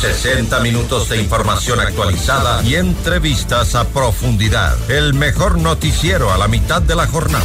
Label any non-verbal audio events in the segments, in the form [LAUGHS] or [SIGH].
60 minutos de información actualizada y entrevistas a profundidad. El mejor noticiero a la mitad de la jornada.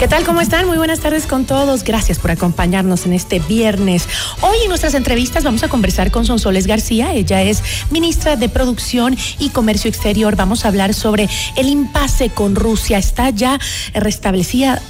¿Qué tal? ¿Cómo están? Muy buenas tardes con todos. Gracias por acompañarnos en este viernes. Hoy en nuestras entrevistas vamos a conversar con Sonsoles García. Ella es ministra de Producción y Comercio Exterior. Vamos a hablar sobre el impasse con Rusia. Está ya restablecida,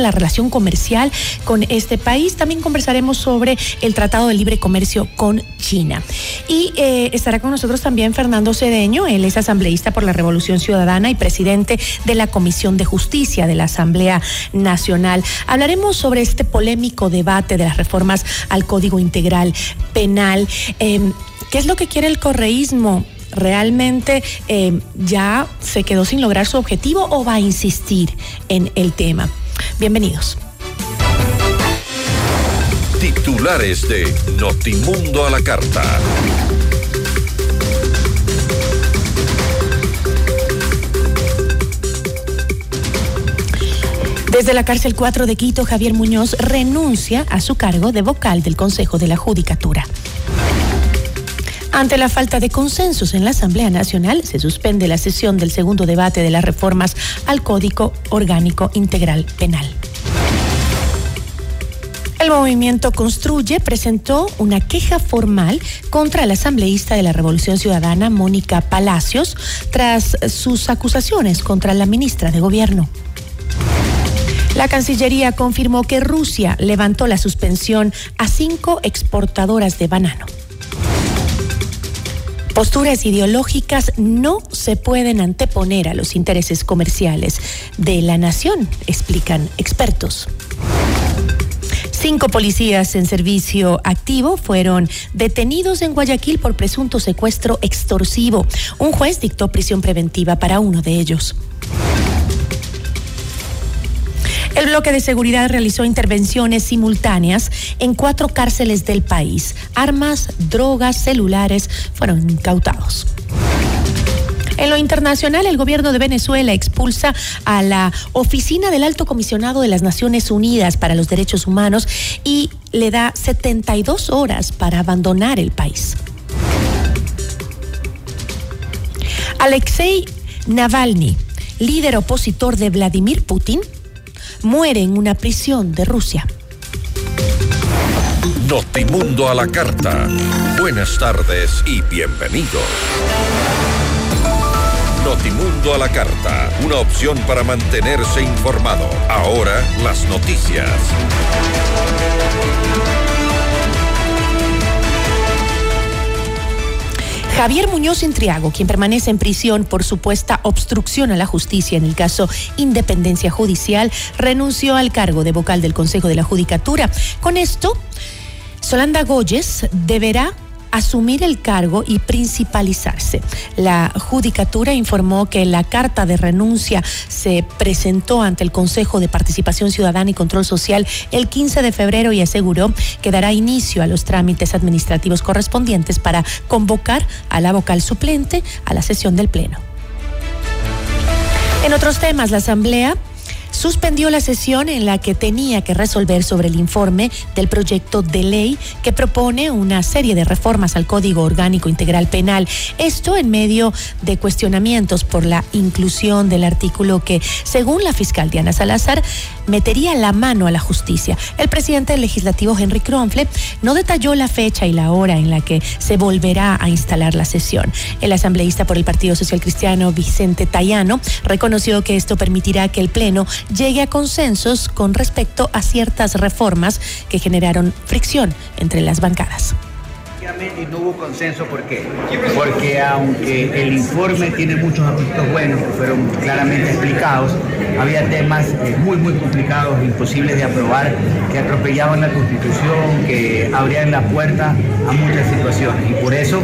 la relación comercial con este país. También conversaremos sobre el Tratado de Libre Comercio con China. Y eh, estará con nosotros también Fernando Cedeño. Él es asambleísta por la Revolución Ciudadana y presidente de la Comisión de Justicia de la Asamblea Nacional. Hablaremos sobre este polémico debate de las reformas al Código Integral Penal. Em, ¿Qué es lo que quiere el correísmo? ¿Realmente em, ya se quedó sin lograr su objetivo o va a insistir en el tema? Bienvenidos. Titulares de Notimundo a la Carta. Desde la cárcel 4 de Quito, Javier Muñoz renuncia a su cargo de vocal del Consejo de la Judicatura. Ante la falta de consensos en la Asamblea Nacional, se suspende la sesión del segundo debate de las reformas al Código Orgánico Integral Penal. El movimiento Construye presentó una queja formal contra la asambleísta de la Revolución Ciudadana, Mónica Palacios, tras sus acusaciones contra la ministra de Gobierno. La Cancillería confirmó que Rusia levantó la suspensión a cinco exportadoras de banano. Posturas ideológicas no se pueden anteponer a los intereses comerciales de la nación, explican expertos. Cinco policías en servicio activo fueron detenidos en Guayaquil por presunto secuestro extorsivo. Un juez dictó prisión preventiva para uno de ellos. El bloque de seguridad realizó intervenciones simultáneas en cuatro cárceles del país. Armas, drogas, celulares fueron incautados. En lo internacional, el gobierno de Venezuela expulsa a la Oficina del Alto Comisionado de las Naciones Unidas para los Derechos Humanos y le da 72 horas para abandonar el país. Alexei Navalny, líder opositor de Vladimir Putin, muere en una prisión de Rusia. Notimundo a la carta. Buenas tardes y bienvenidos. Notimundo a la carta, una opción para mantenerse informado. Ahora las noticias. Javier Muñoz Intriago, quien permanece en prisión por supuesta obstrucción a la justicia en el caso Independencia Judicial, renunció al cargo de vocal del Consejo de la Judicatura. Con esto, Solanda Goyes deberá asumir el cargo y principalizarse. La Judicatura informó que la carta de renuncia se presentó ante el Consejo de Participación Ciudadana y Control Social el 15 de febrero y aseguró que dará inicio a los trámites administrativos correspondientes para convocar a la vocal suplente a la sesión del Pleno. En otros temas, la Asamblea suspendió la sesión en la que tenía que resolver sobre el informe del proyecto de ley que propone una serie de reformas al Código Orgánico Integral Penal. Esto en medio de cuestionamientos por la inclusión del artículo que, según la fiscal Diana Salazar, metería la mano a la justicia. El presidente legislativo Henry Kronfle no detalló la fecha y la hora en la que se volverá a instalar la sesión. El asambleísta por el Partido Social Cristiano Vicente Tayano reconoció que esto permitirá que el Pleno llegue a consensos con respecto a ciertas reformas que generaron fricción entre las bancadas y no hubo consenso, ¿por qué? Porque aunque el informe tiene muchos aspectos buenos que fueron claramente explicados, había temas eh, muy, muy complicados, imposibles de aprobar, que atropellaban la Constitución, que abrían la puerta a muchas situaciones y por eso,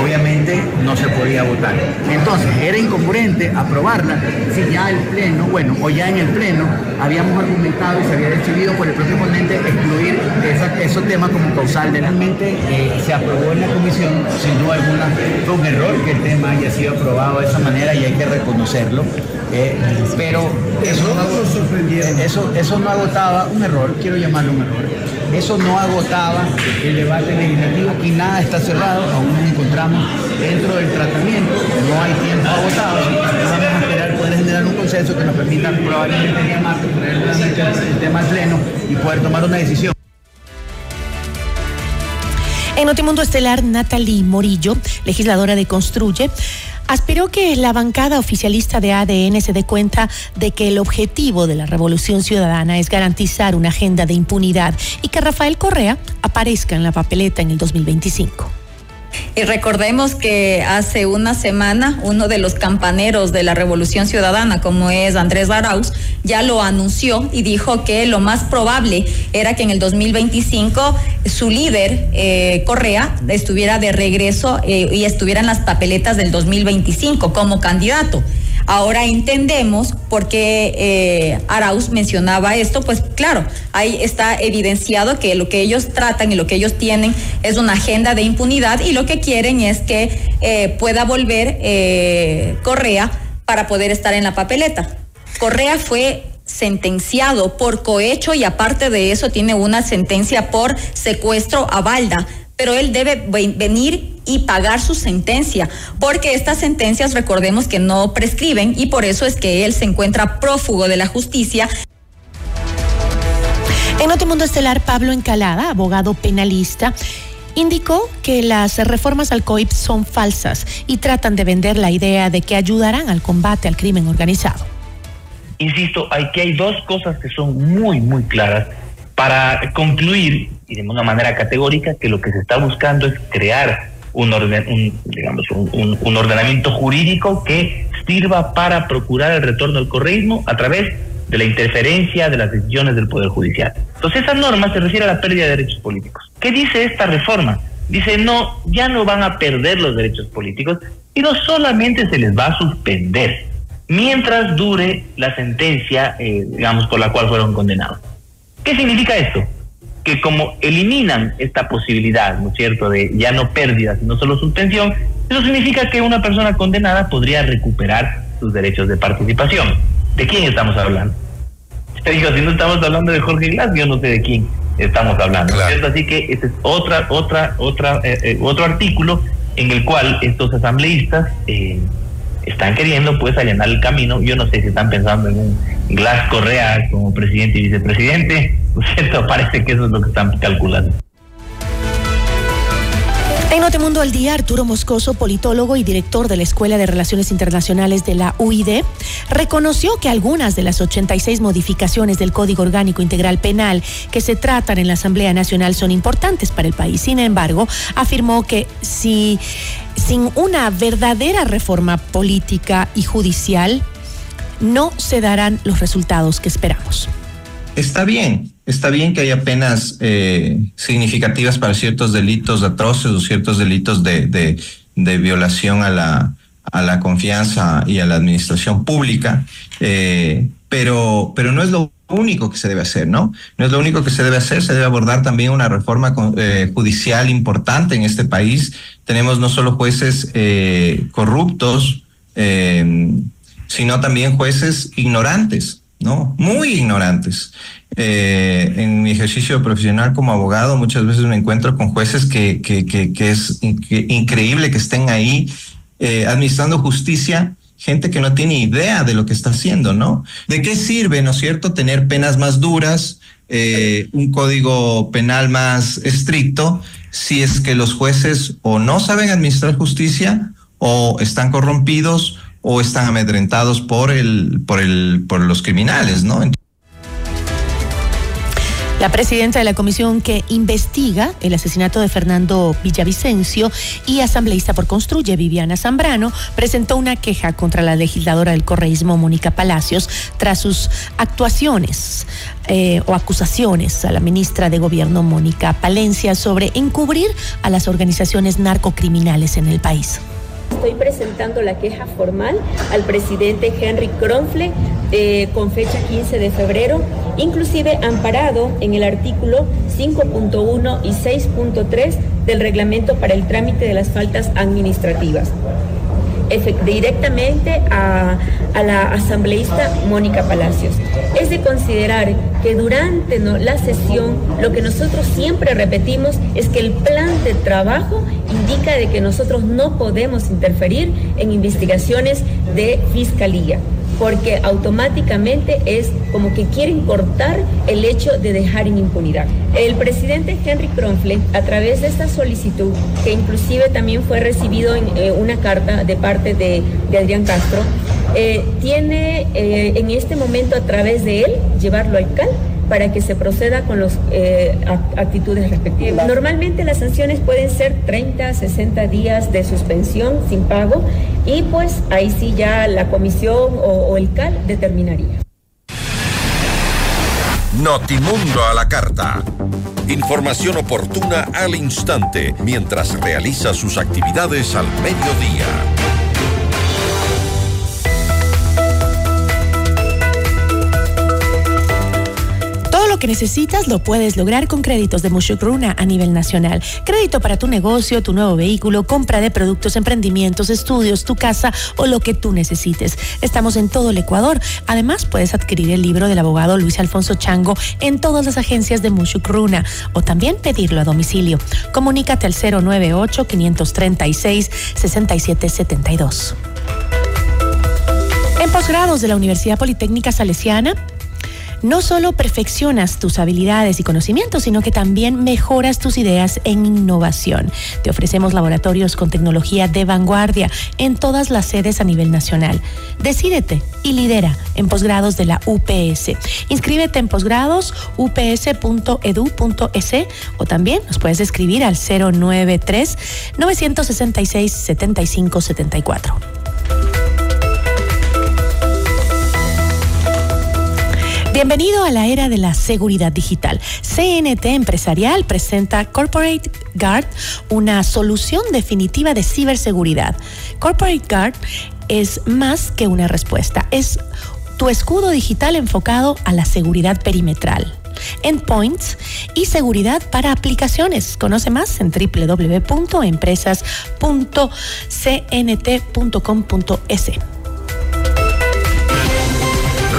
obviamente, no se podía votar. Entonces, era incongruente aprobarla si ya el Pleno, bueno, o ya en el Pleno, habíamos argumentado y se había decidido por el propio ponente excluir esos temas como causal. Realmente eh, se aprobó en la comisión, sin duda alguna, fue un error que el tema haya sido aprobado de esa manera y hay que reconocerlo. Eh, pero eso, eso, eso no agotaba, un error, quiero llamarlo un error, eso no agotaba el debate legislativo y nada está cerrado, aún nos encontramos dentro del tratamiento, no hay tiempo agotado, vamos a esperar poder generar un consenso que nos permita probablemente el día martes traer el tema al pleno y poder tomar una decisión. En Notimundo Estelar, Natalie Morillo, legisladora de Construye, aspiró que la bancada oficialista de ADN se dé cuenta de que el objetivo de la revolución ciudadana es garantizar una agenda de impunidad y que Rafael Correa aparezca en la papeleta en el 2025. Y recordemos que hace una semana uno de los campaneros de la Revolución Ciudadana, como es Andrés Arauz, ya lo anunció y dijo que lo más probable era que en el 2025 su líder, eh, Correa, estuviera de regreso eh, y estuviera en las papeletas del 2025 como candidato. Ahora entendemos por qué eh, Arauz mencionaba esto, pues claro, ahí está evidenciado que lo que ellos tratan y lo que ellos tienen es una agenda de impunidad y lo que quieren es que eh, pueda volver eh, Correa para poder estar en la papeleta. Correa fue sentenciado por cohecho y aparte de eso tiene una sentencia por secuestro a balda pero él debe venir y pagar su sentencia, porque estas sentencias recordemos que no prescriben y por eso es que él se encuentra prófugo de la justicia. En otro mundo estelar, Pablo Encalada, abogado penalista, indicó que las reformas al COIP son falsas y tratan de vender la idea de que ayudarán al combate al crimen organizado. Insisto, aquí hay dos cosas que son muy, muy claras para concluir, y de una manera categórica, que lo que se está buscando es crear un, orden, digamos, un, ordenamiento jurídico que sirva para procurar el retorno al correísmo a través de la interferencia de las decisiones del Poder Judicial. Entonces, esa norma se refiere a la pérdida de derechos políticos. ¿Qué dice esta reforma? Dice, no, ya no van a perder los derechos políticos, sino solamente se les va a suspender mientras dure la sentencia, eh, digamos, por la cual fueron condenados. ¿Qué significa esto? Que como eliminan esta posibilidad, ¿no es cierto?, de ya no pérdidas, sino solo suspensión, eso significa que una persona condenada podría recuperar sus derechos de participación. ¿De quién estamos hablando? Dijo, si no estamos hablando de Jorge Glass, yo no sé de quién estamos hablando. ¿cierto? Así que ese es otra, otra, otra, eh, eh, otro artículo en el cual estos asambleístas eh, están queriendo pues allanar el camino. Yo no sé si están pensando en un Glass Correa como presidente y vicepresidente. ¿Cierto? Parece que eso es lo que están calculando. En Notemundo al Día, Arturo Moscoso, politólogo y director de la Escuela de Relaciones Internacionales de la UID, reconoció que algunas de las 86 modificaciones del Código Orgánico Integral Penal que se tratan en la Asamblea Nacional son importantes para el país. Sin embargo, afirmó que si sin una verdadera reforma política y judicial, no se darán los resultados que esperamos. Está bien, está bien que haya penas eh, significativas para ciertos delitos atroces o ciertos delitos de, de, violación a la, a la confianza y a la administración pública, eh, pero, pero no es lo único que se debe hacer, ¿no? No es lo único que se debe hacer, se debe abordar también una reforma eh, judicial importante en este país. Tenemos no solo jueces corruptos, sino también jueces ignorantes, ¿no? Muy ignorantes. Eh, en mi ejercicio profesional como abogado muchas veces me encuentro con jueces que, es increíble que estén ahí eh, administrando justicia, gente que no tiene idea de lo que está haciendo, ¿no? ¿De qué sirve, no es cierto, tener penas más duras, eh, un código penal más estricto, si es que los jueces o no saben administrar justicia o están corrompidos o están amedrentados por el, por el, por los criminales, ¿no? La presidenta de la comisión que investiga el asesinato de Fernando Villavicencio y asambleísta por Construye, Viviana Zambrano, presentó una queja contra la legisladora del correísmo, Mónica Palacios, tras sus actuaciones eh, o acusaciones a la ministra de Gobierno, Mónica Palencia, sobre encubrir a las organizaciones narcocriminales en el país. Estoy presentando la queja formal al presidente Henry Kronfle eh, con fecha 15 de febrero, inclusive amparado en el artículo 5.1 y 6.3 del reglamento para el trámite de las faltas administrativas directamente a, la asambleísta Mónica Palacios. Es de considerar que durante la sesión lo que nosotros siempre repetimos es que el plan de trabajo indica de que nosotros no podemos interferir en investigaciones de fiscalía porque automáticamente es como que quieren cortar el hecho de dejar en impunidad. El presidente Henry Kronfle, a través de esta solicitud, que inclusive también fue recibido en eh, una carta de parte de, Adrián Castro, eh, tiene eh, en este momento a través de él llevarlo al CAL para que se proceda con las eh, actitudes respectivas. Normalmente las sanciones pueden ser 30, 60 días de suspensión sin pago y pues ahí sí ya la comisión o, o el CAL determinaría. Notimundo a la carta. Información oportuna al instante mientras realiza sus actividades al mediodía. Lo que necesitas lo puedes lograr con créditos de Mushukruna a nivel nacional. Crédito para tu negocio, tu nuevo vehículo, compra de productos, emprendimientos, estudios, tu casa o lo que tú necesites. Estamos en todo el Ecuador. Además, puedes adquirir el libro del abogado Luis Alfonso Chango en todas las agencias de Mushukruna o también pedirlo a domicilio. Comunícate al 098 536 6772. En posgrados de la Universidad Politécnica Salesiana, no solo perfeccionas tus habilidades y conocimientos, sino que también mejoras tus ideas en innovación. Te ofrecemos laboratorios con tecnología de vanguardia en todas las sedes a nivel nacional. Decídete y lidera en posgrados de la UPS. Inscríbete en posgrados ups.edu.es o también nos puedes escribir al 093 966 7574. Bienvenido a la era de la seguridad digital. CNT Empresarial presenta Corporate Guard, una solución definitiva de ciberseguridad. Corporate Guard es más que una respuesta, es tu escudo digital enfocado a la seguridad perimetral endpoints y seguridad para aplicaciones. Conoce más en www.empresas.cnt.com.es.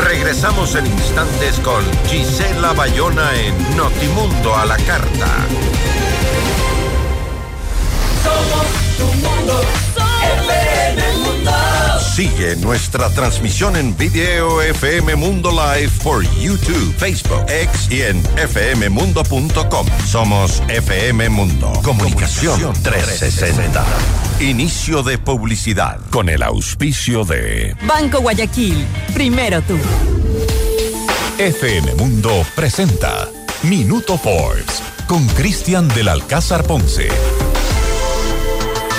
Regresamos en instantes con Gisela Bayona en Notimundo a la Carta. Sigue nuestra transmisión en video FM Mundo Live por YouTube, Facebook, X y en fmmundo.com. Somos FM Mundo. Comunicación 360. Inicio de publicidad con el auspicio de Banco Guayaquil. Primero tú. FM Mundo presenta Minuto Forbes con Cristian del Alcázar Ponce.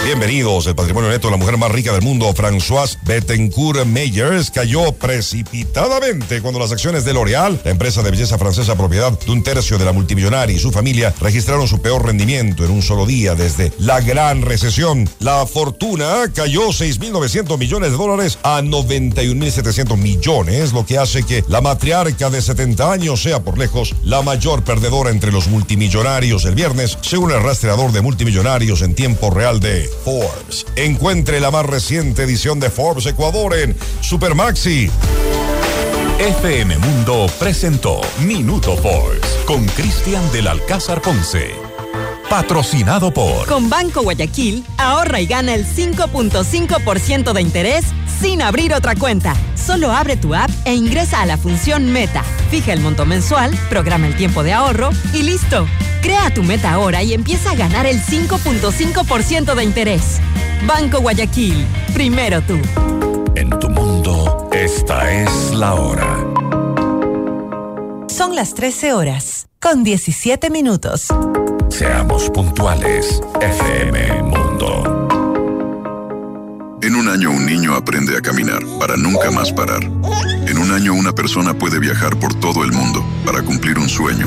Bienvenidos. El patrimonio neto de la mujer más rica del mundo, Françoise Bettencourt Meyers, cayó precipitadamente cuando las acciones de L'Oréal, la empresa de belleza francesa propiedad de un tercio de la multimillonaria y su familia, registraron su peor rendimiento en un solo día desde la gran recesión. La fortuna cayó 6.900 millones de dólares a 91.700 millones, lo que hace que la matriarca de 70 años sea por lejos la mayor perdedora entre los multimillonarios el viernes, según el rastreador de multimillonarios en tiempo real de Forbes. Encuentre la más reciente edición de Forbes Ecuador en Supermaxi. FM Mundo presentó Minuto Force con Cristian del Alcázar Ponce. Patrocinado por Con Banco Guayaquil, ahorra y gana el 5.5% de interés sin abrir otra cuenta. Solo abre tu app e ingresa a la función Meta. Fija el monto mensual, programa el tiempo de ahorro y listo. Crea tu meta ahora y empieza a ganar el 5.5% de interés. Banco Guayaquil, primero tú. En tu mundo, esta es la hora. Son las 13 horas, con 17 minutos. Seamos puntuales, FM Mundo. En un año un niño aprende a caminar para nunca más parar. En un año una persona puede viajar por todo el mundo para cumplir un sueño.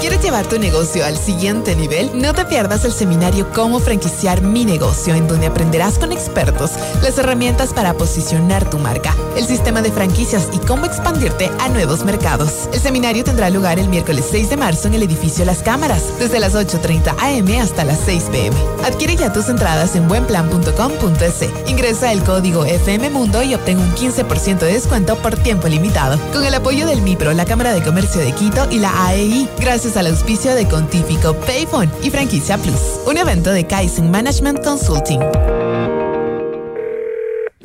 ¿Quieres llevar tu negocio al siguiente nivel? No te pierdas el seminario Cómo franquiciar mi negocio, en donde aprenderás con expertos las herramientas para posicionar tu marca, el sistema de franquicias y cómo expandirte a nuevos mercados. El seminario tendrá lugar el miércoles 6 de marzo en el edificio Las Cámaras, desde las 8.30 am hasta las 6 pm. Adquiere ya tus entradas en buenplan.com.es. Ingresa el código FM Mundo y obtén un 15% de descuento por tiempo limitado. Con el apoyo del MIPRO, la Cámara de Comercio de Quito y la AEI, gracias al auspicio de Contífico Payphone y Franquicia Plus, un evento de Kaizen Management Consulting.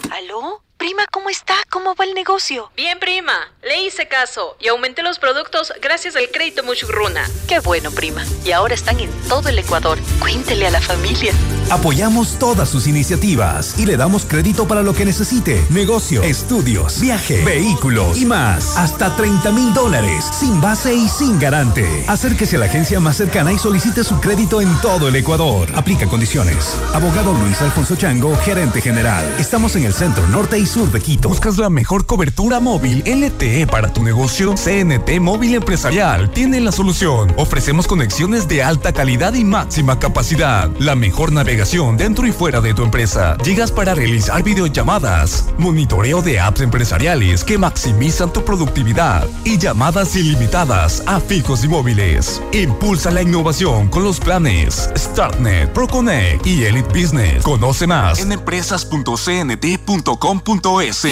¿Aló? Prima, ¿cómo está? ¿Cómo va el negocio? Bien, prima. Le hice caso y aumenté los productos gracias al crédito Muchugruna. Qué bueno, prima. Y ahora están en todo el Ecuador. Cuéntele a la familia. Apoyamos todas sus iniciativas y le damos crédito para lo que necesite. Negocio, estudios, viaje, vehículos y más. Hasta 30 mil dólares, sin base y sin garante. Acérquese a la agencia más cercana y solicite su crédito en todo el Ecuador. Aplica condiciones. Abogado Luis Alfonso Chango, gerente general. Estamos en el centro norte y sur de Quito. ¿Buscas la mejor cobertura móvil LTE para tu negocio? CNT Móvil Empresarial tiene la solución. Ofrecemos conexiones de alta calidad y máxima capacidad. La mejor navegación dentro y fuera de tu empresa. Llegas para realizar videollamadas, monitoreo de apps empresariales que maximizan tu productividad y llamadas ilimitadas a fijos y móviles. Impulsa la innovación con los planes StartNet, ProConnect y Elite Business. Conoce más en empresas.cnt.com.es.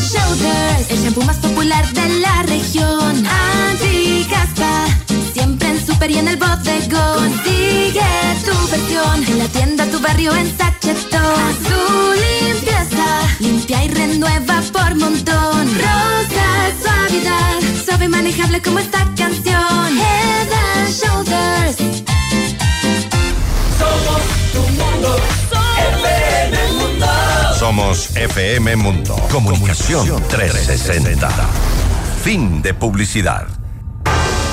Shoulders, el shampoo más popular de la región. Anti-caspa, super y en el bodegón. Consigue tu versión en la tienda, tu barrio, en sachetón. Azul limpieza, limpia y renueva por montón. Rosa suavidad, suave y manejable como esta canción. Head and Shoulders. Somos tu mundo. FM Mundo. Somos FM Mundo. Comunicación 360. Fin de publicidad.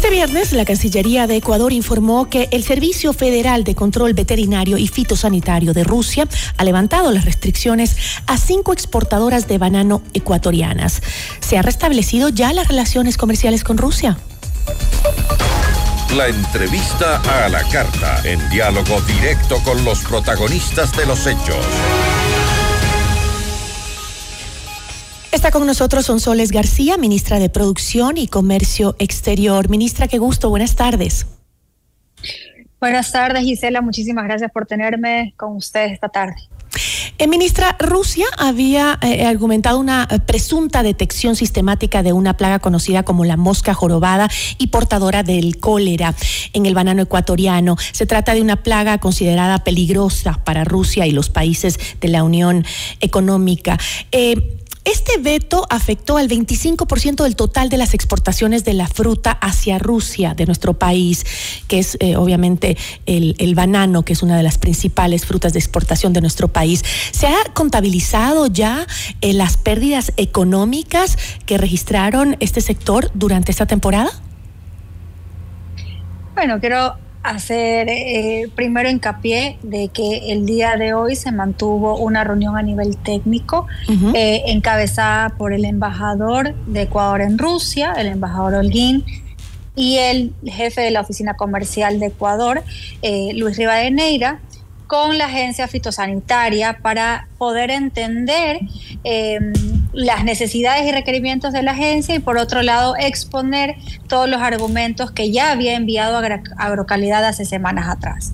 Este viernes, la Cancillería de Ecuador informó que el Servicio Federal de Control Veterinario y Fitosanitario de Rusia ha levantado las restricciones a cinco exportadoras de banano ecuatorianas. ¿Se han restablecido ya las relaciones comerciales con Rusia? La entrevista a la carta, en diálogo directo con los protagonistas de los hechos. Está con nosotros Sonsoles García, ministra de Producción y Comercio Exterior. Ministra, qué gusto, buenas tardes. Buenas tardes, Gisela. Muchísimas gracias por tenerme con ustedes esta tarde. Eh, ministra, Rusia había eh, argumentado una eh, presunta detección sistemática de una plaga conocida como la mosca jorobada y portadora del cólera en el banano ecuatoriano. Se trata de una plaga considerada peligrosa para Rusia y los países de la Unión Económica. Este veto afectó al 25% del total de las exportaciones de la fruta hacia Rusia de nuestro país, que es eh, obviamente el, el, banano, que es una de las principales frutas de exportación de nuestro país. ¿Se ha contabilizado ya eh, las pérdidas económicas que registraron este sector durante esta temporada? Bueno, quiero hacer eh, primero hincapié de que el día de hoy se mantuvo una reunión a nivel técnico eh, encabezada por el embajador de Ecuador en Rusia, el embajador Holguín, y el jefe de la oficina comercial de Ecuador, eh, Luis Rivadeneira, con la agencia fitosanitaria para poder entender em, las necesidades y requerimientos de la agencia y por otro lado exponer todos los argumentos que ya había enviado a Agrocalidad hace semanas atrás.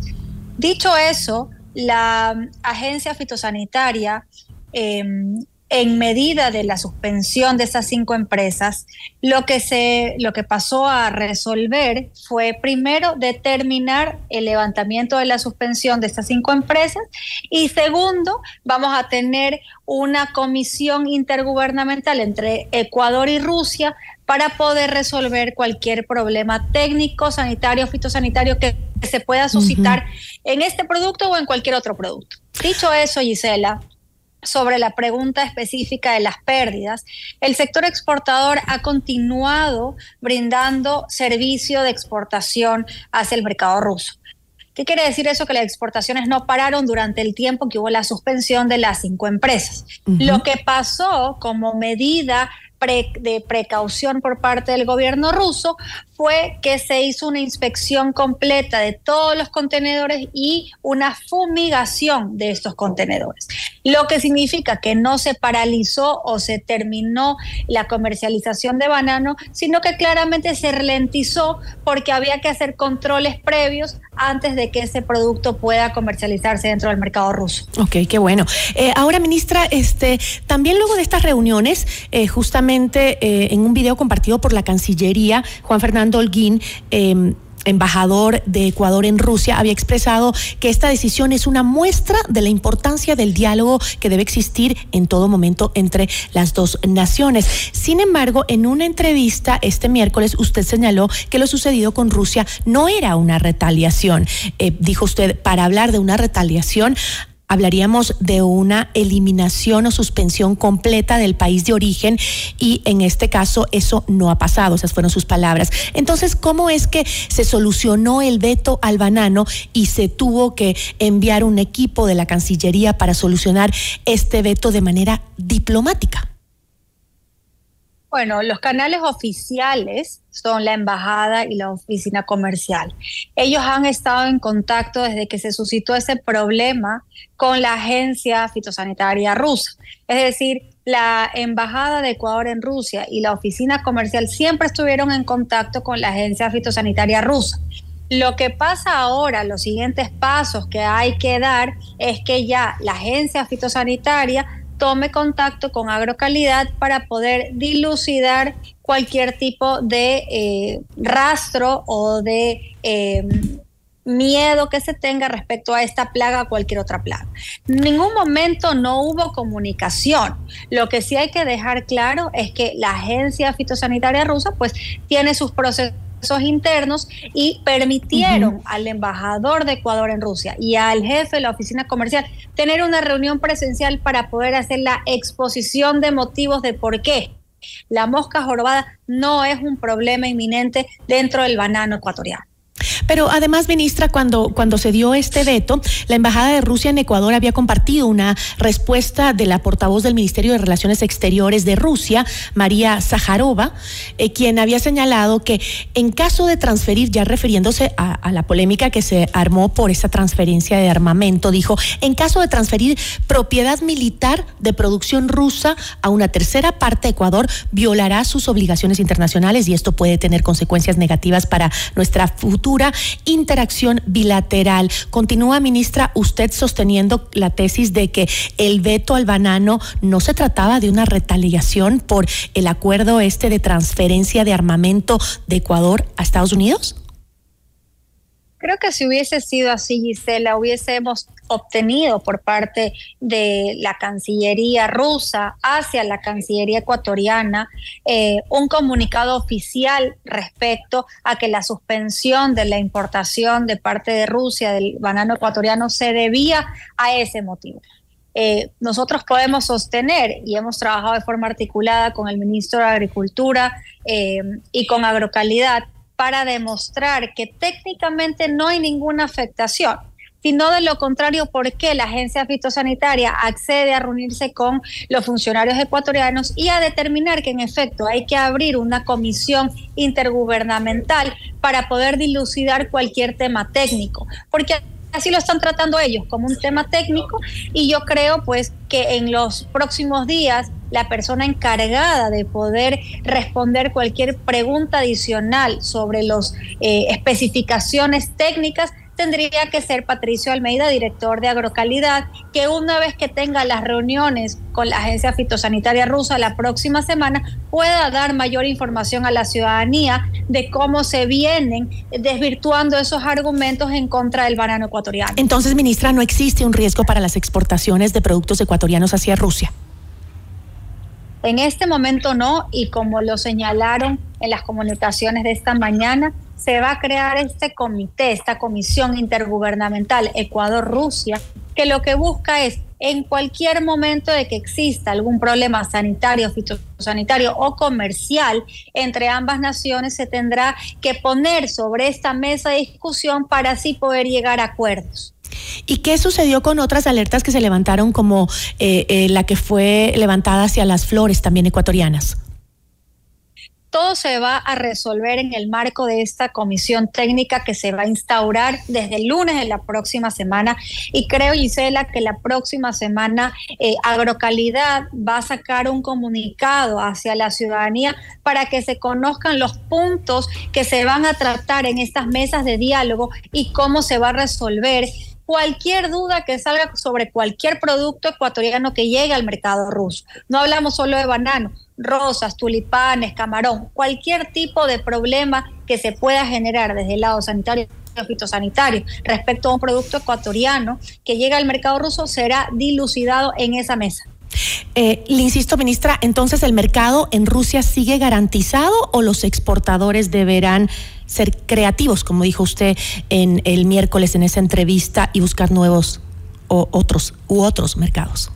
Dicho eso, la agencia fitosanitaria em, en medida de la suspensión de esas cinco empresas, lo que, se, lo que pasó a resolver fue primero determinar el levantamiento de la suspensión de estas cinco empresas y segundo, vamos a tener una comisión intergubernamental entre Ecuador y Rusia para poder resolver cualquier problema técnico, sanitario, fitosanitario que se pueda suscitar en este producto o en cualquier otro producto. Dicho eso, Gisela, sobre la pregunta específica de las pérdidas, el sector exportador ha continuado brindando servicio de exportación hacia el mercado ruso. ¿Qué quiere decir eso? Que las exportaciones no pararon durante el tiempo que hubo la suspensión de las cinco empresas. Lo que pasó como medida de precaución por parte del gobierno ruso fue que se hizo una inspección completa de todos los contenedores y una fumigación de estos contenedores, lo que significa que no se paralizó o se terminó la comercialización de banano, sino que claramente se ralentizó porque había que hacer controles previos antes de que ese producto pueda comercializarse dentro del mercado ruso. Ok, qué bueno. Eh, ahora, ministra, este, también luego de estas reuniones, eh, justamente eh, en un video compartido por la Cancillería, Juan Fernando Holguín, em, embajador de Ecuador en Rusia, había expresado que esta decisión es una muestra de la importancia del diálogo que debe existir en todo momento entre las dos naciones. Sin embargo, en una entrevista este miércoles usted señaló que lo sucedido con Rusia no era una retaliación. Eh, dijo usted, para hablar de una retaliación hablaríamos de una eliminación o suspensión completa del país de origen y en este caso eso no ha pasado, esas fueron sus palabras. Entonces, ¿cómo es que se solucionó el veto al banano y se tuvo que enviar un equipo de la Cancillería para solucionar este veto de manera diplomática? Bueno, los canales oficiales son la embajada y la oficina comercial. Ellos han estado en contacto desde que se suscitó ese problema con la agencia fitosanitaria rusa. Es decir, la embajada de Ecuador en Rusia y la oficina comercial siempre estuvieron en contacto con la agencia fitosanitaria rusa. Lo que pasa ahora, los siguientes pasos que hay que dar es que ya la agencia fitosanitaria tome contacto con Agrocalidad para poder dilucidar cualquier tipo de eh, rastro o de eh, miedo que se tenga respecto a esta plaga o cualquier otra plaga. En ningún momento no hubo comunicación. Lo que sí hay que dejar claro es que la agencia fitosanitaria rusa pues tiene sus procesos internos y permitieron al embajador de Ecuador en Rusia y al jefe de la oficina comercial tener una reunión presencial para poder hacer la exposición de motivos de por qué la mosca jorobada no es un problema inminente dentro del banano ecuatoriano. Pero además, ministra, cuando, cuando se dio este veto, la Embajada de Rusia en Ecuador había compartido una respuesta de la portavoz del Ministerio de Relaciones Exteriores de Rusia, María Zaharova, eh, quien había señalado que en caso de transferir, ya refiriéndose a, a la polémica que se armó por esa transferencia de armamento, dijo, en caso de transferir propiedad militar de producción rusa a una tercera parte, Ecuador violará sus obligaciones internacionales y esto puede tener consecuencias negativas para nuestra futura interacción bilateral. Continúa, ministra, usted sosteniendo la tesis de que el veto al banano no se trataba de una retaliación por el acuerdo este de transferencia de armamento de Ecuador a Estados Unidos? Creo que si hubiese sido así, Gisela, hubiésemos obtenido por parte de la Cancillería rusa hacia la Cancillería ecuatoriana eh, un comunicado oficial respecto a que la suspensión de la importación de parte de Rusia del banano ecuatoriano se debía a ese motivo. Eh, nosotros podemos sostener y hemos trabajado de forma articulada con el ministro de Agricultura eh, y con Agrocalidad para demostrar que técnicamente no hay ninguna afectación sino de lo contrario, ¿por qué la agencia fitosanitaria accede a reunirse con los funcionarios ecuatorianos y a determinar que en efecto hay que abrir una comisión intergubernamental para poder dilucidar cualquier tema técnico? Porque así lo están tratando ellos como un tema técnico y yo creo pues que en los próximos días la persona encargada de poder responder cualquier pregunta adicional sobre las eh, especificaciones técnicas tendría que ser Patricio Almeida, director de Agrocalidad, que una vez que tenga las reuniones con la Agencia Fitosanitaria Rusa la próxima semana, pueda dar mayor información a la ciudadanía de cómo se vienen desvirtuando esos argumentos en contra del banano ecuatoriano. Entonces, ministra, ¿no existe un riesgo para las exportaciones de productos ecuatorianos hacia Rusia? En este momento no, y como lo señalaron en las comunicaciones de esta mañana, se va a crear este comité, esta comisión intergubernamental Ecuador-Rusia, que lo que busca es en cualquier momento de que exista algún problema sanitario, fitosanitario o comercial entre ambas naciones, se tendrá que poner sobre esta mesa de discusión para así poder llegar a acuerdos. ¿Y qué sucedió con otras alertas que se levantaron como eh, eh, la que fue levantada hacia las flores también ecuatorianas? Todo se va a resolver en el marco de esta comisión técnica que se va a instaurar desde el lunes de la próxima semana. Y creo, Gisela, que la próxima semana eh, Agrocalidad va a sacar un comunicado hacia la ciudadanía para que se conozcan los puntos que se van a tratar en estas mesas de diálogo y cómo se va a resolver cualquier duda que salga sobre cualquier producto ecuatoriano que llegue al mercado ruso. No hablamos solo de banano, rosas, tulipanes, camarón, cualquier tipo de problema que se pueda generar desde el lado sanitario fitosanitario respecto a un producto ecuatoriano que llega al mercado ruso será dilucidado en esa mesa. Eh, le insisto, ministra, entonces el mercado en Rusia sigue garantizado o los exportadores deberán ser creativos, como dijo usted en el miércoles en esa entrevista, y buscar nuevos o otros u otros mercados?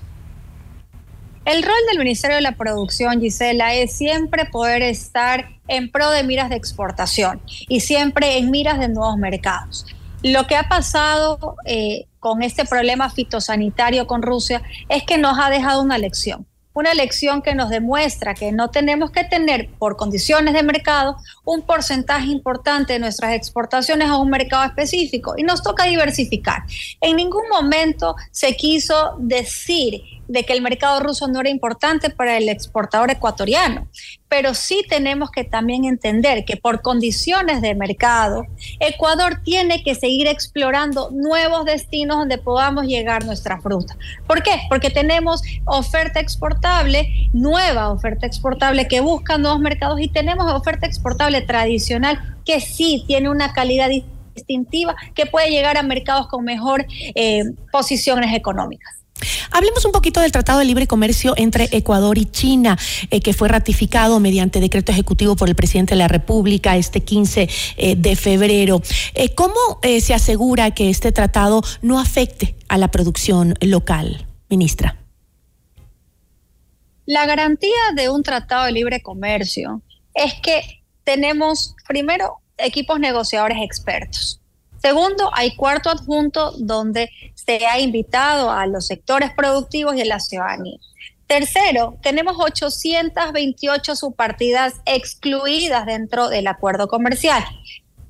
El rol del Ministerio de la Producción, Gisela, es siempre poder estar en pro de miras de exportación y siempre en miras de nuevos mercados. Lo que ha pasado eh, con este problema fitosanitario con Rusia es que nos ha dejado una lección una lección que nos demuestra que no tenemos que tener por condiciones de mercado un porcentaje importante de nuestras exportaciones a un mercado específico y nos toca diversificar. En ningún momento se quiso decir de que el mercado ruso no era importante para el exportador ecuatoriano, pero sí tenemos que también entender que por condiciones de mercado, Ecuador tiene que seguir explorando nuevos destinos donde podamos llegar nuestra fruta. ¿Por qué? Porque tenemos oferta exportable, nueva oferta exportable que busca nuevos mercados y tenemos oferta exportable tradicional que sí tiene una calidad distintiva que puede llegar a mercados con mejor eh, posiciones económicas. Hablemos un poquito del Tratado de Libre Comercio entre Ecuador y China, eh, que fue ratificado mediante decreto ejecutivo por el presidente de la República este 15 eh, de febrero. Eh, ¿Cómo se asegura que este tratado no afecte a la producción local, ministra? La garantía de un tratado de libre comercio es que tenemos, primero, equipos negociadores expertos Segundo, hay cuarto adjunto donde se ha invitado a los sectores productivos y a la ciudadanía. Tercero, tenemos 828 subpartidas excluidas dentro del acuerdo comercial.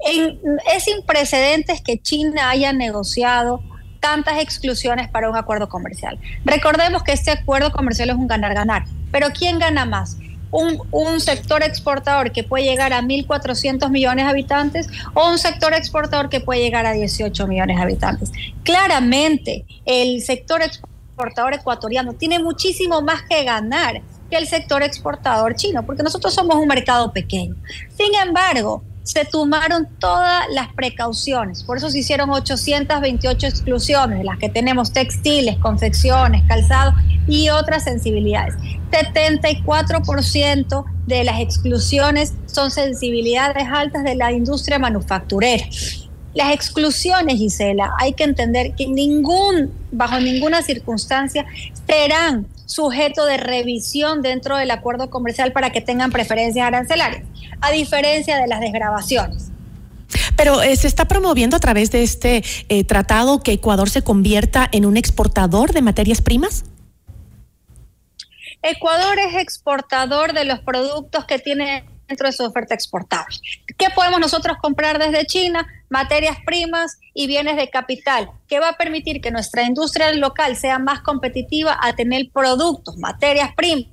es sin precedentes que China haya negociado tantas exclusiones para un acuerdo comercial. Recordemos que este acuerdo comercial es un ganar-ganar, pero ¿quién gana más? Un, sector exportador que puede llegar a 1.400 millones de habitantes o un sector exportador que puede llegar a 18 millones de habitantes. Claramente, el sector exportador ecuatoriano tiene muchísimo más que ganar que el sector exportador chino, porque nosotros somos un mercado pequeño. Sin embargo, se tomaron todas las precauciones. Por eso se hicieron 828 exclusiones, las que tenemos textiles, confecciones, calzado y otras sensibilidades. 74% de las exclusiones son sensibilidades altas de la industria manufacturera. Las exclusiones, Gisela, hay que entender que bajo ninguna circunstancia serán sujeto de revisión dentro del acuerdo comercial para que tengan preferencias arancelarias, a diferencia de las desgrabaciones. Pero eh, se está promoviendo a través de este eh, tratado que Ecuador se convierta en un exportador de materias primas. Ecuador es exportador de los productos que tiene dentro de su oferta exportable. ¿Qué podemos nosotros comprar desde China? Materias primas y bienes de capital, que va a permitir que nuestra industria local sea más competitiva a tener productos, materias primas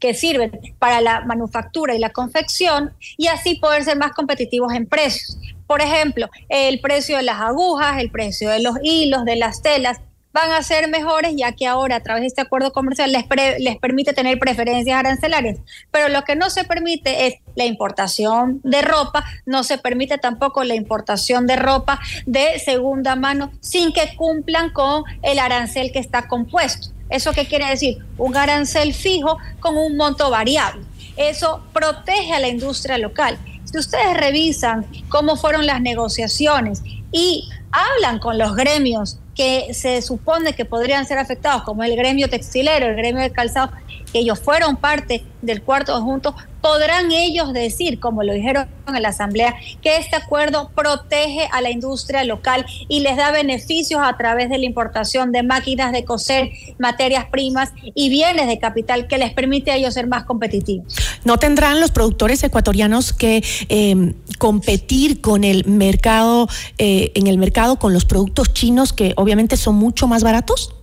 que sirven para la manufactura y la confección y así poder ser más competitivos en precios. Por ejemplo, el precio de las agujas, el precio de los hilos, de las telas, van a ser mejores ya que ahora a través de este acuerdo comercial les, les permite tener preferencias arancelarias. Pero lo que no se permite es la importación de ropa, no se permite tampoco la importación de ropa de segunda mano sin que cumplan con el arancel que está compuesto. ¿Eso qué quiere decir? Un arancel fijo con un monto variable. Eso protege a la industria local. Si ustedes revisan cómo fueron las negociaciones y hablan con los gremios que se supone que podrían ser afectados, como el gremio textilero, el gremio de calzado, que ellos fueron parte del cuarto conjunto, podrán ellos decir, como lo dijeron en la Asamblea, que este acuerdo protege a la industria local y les da beneficios a través de la importación de máquinas de coser, materias primas y bienes de capital que les permite a ellos ser más competitivos. ¿No tendrán los productores ecuatorianos que eh, competir con el mercado, eh, en el mercado con los productos chinos que obviamente son mucho más baratos?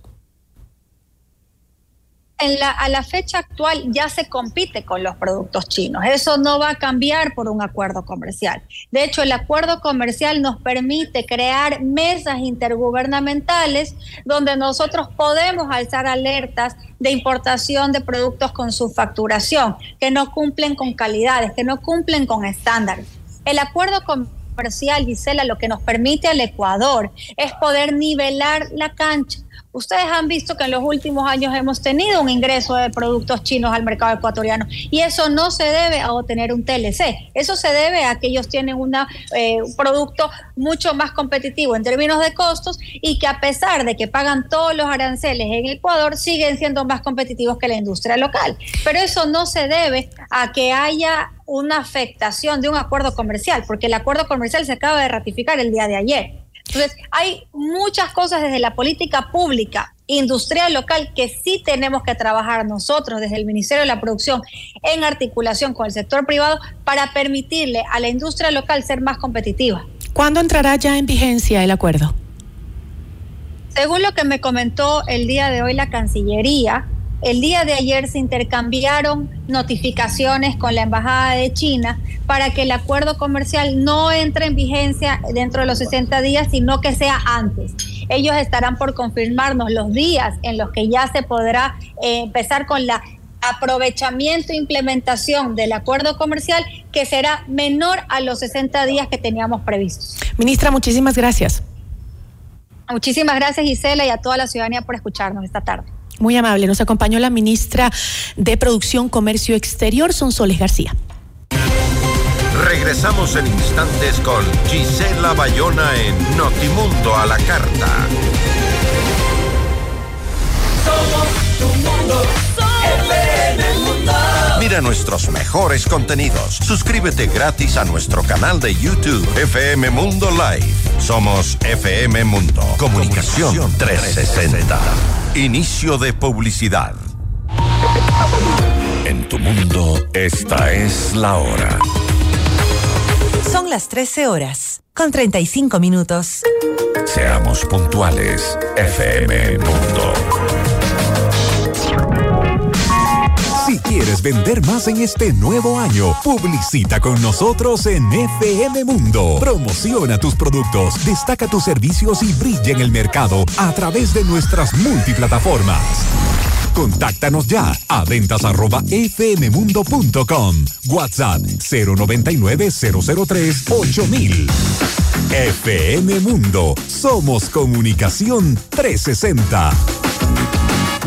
A la fecha actual ya se compite con los productos chinos. Eso no va a cambiar por un acuerdo comercial. De hecho, el acuerdo comercial nos permite crear mesas intergubernamentales donde nosotros podemos alzar alertas de importación de productos con su facturación, que no cumplen con calidades, que no cumplen con estándares. El acuerdo comercial, Gisela, lo que nos permite al Ecuador es poder nivelar la cancha Ustedes han visto que en los últimos años hemos tenido un ingreso de productos chinos al mercado ecuatoriano y eso no se debe a obtener un TLC, eso se debe a que ellos tienen eh, un producto mucho más competitivo en términos de costos y que a pesar de que pagan todos los aranceles en Ecuador, siguen siendo más competitivos que la industria local. Pero eso no se debe a que haya una afectación de un acuerdo comercial, porque el acuerdo comercial se acaba de ratificar el día de ayer. Entonces, hay muchas cosas desde la política pública, industrial local, que sí tenemos que trabajar nosotros desde el Ministerio de la Producción en articulación con el sector privado para permitirle a la industria local ser más competitiva. ¿Cuándo entrará ya en vigencia el acuerdo? Según lo que me comentó el día de hoy la Cancillería, el día de ayer se intercambiaron notificaciones con la Embajada de China para que el acuerdo comercial no entre en vigencia dentro de los 60 días, sino que sea antes. Ellos estarán por confirmarnos los días en los que ya se podrá eh, empezar con la aprovechamiento e implementación del acuerdo comercial que será menor a los 60 días que teníamos previstos. Ministra, muchísimas gracias. Muchísimas gracias Gisela y a toda la ciudadanía por escucharnos esta tarde. Muy amable. Nos acompañó la ministra de Producción, Comercio Exterior, Sonsoles García. Regresamos en instantes con Gisela Bayona en Notimundo a la Carta. Somos tu mundo, mundo. Mira nuestros mejores contenidos. Suscríbete gratis a nuestro canal de YouTube FM Mundo Live. Somos FM Mundo. Comunicación 360. Inicio de publicidad. En tu mundo, esta es la hora. Son las 13 horas, con 35 minutos. Seamos puntuales, FM Mundo. Si quieres vender más en este nuevo año, publicita con nosotros en FM Mundo. Promociona tus productos, destaca tus servicios y brilla en el mercado a través de nuestras multiplataformas. Contáctanos ya a ventas arroba fmmundo.com. WhatsApp 099 003 8000. FM Mundo. Somos comunicación 360.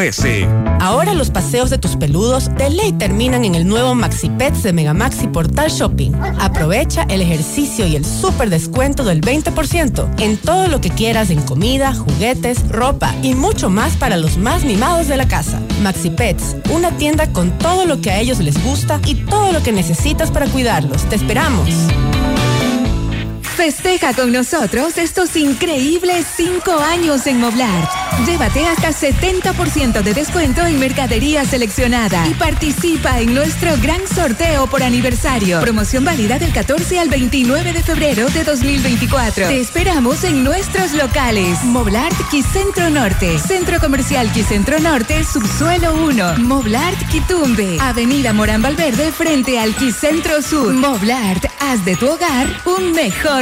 empresas.cnt.com.es. Ahora los paseos de tus peludos de ley terminan en el nuevo Maxi Pets de Megamaxi Portal Shopping. Aprovecha el ejercicio y el súper descuento del 20% en todo lo que quieras en comida, juguetes, ropa y mucho más para los más mimados de la casa. Maxi Pets, una tienda con todo lo que a ellos les gusta y todo lo que necesitas para cuidarlos. Te esperamos. Festeja con nosotros estos increíbles cinco años en Moblart. Llévate hasta 70% de descuento en mercadería seleccionada y participa en nuestro gran sorteo por aniversario. Promoción válida del 14 al 29 de febrero de 2024. Te esperamos en nuestros locales. Moblart Quicentro Norte, Centro Comercial Quicentro Norte, Subsuelo 1, Moblart Quitumbe, Avenida Morán Valverde frente al Quicentro Sur. Moblart, haz de tu hogar un mejor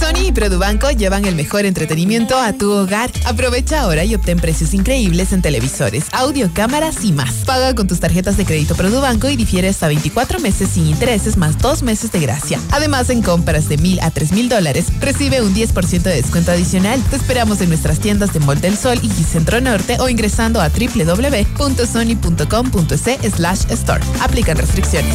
Sony y Produbanco llevan el mejor entretenimiento a tu hogar. Aprovecha ahora y obtén precios increíbles en televisores, audio, cámaras y más. Paga con tus tarjetas de crédito Produbanco y difiere hasta 24 meses sin intereses más 2 meses de gracia. Además, en compras de mil a tres mil dólares, recibe un 10% de descuento adicional. Te esperamos en nuestras tiendas de Mall del Sol y Centro Norte o ingresando a www.sony.com.es slash store. Aplican restricciones.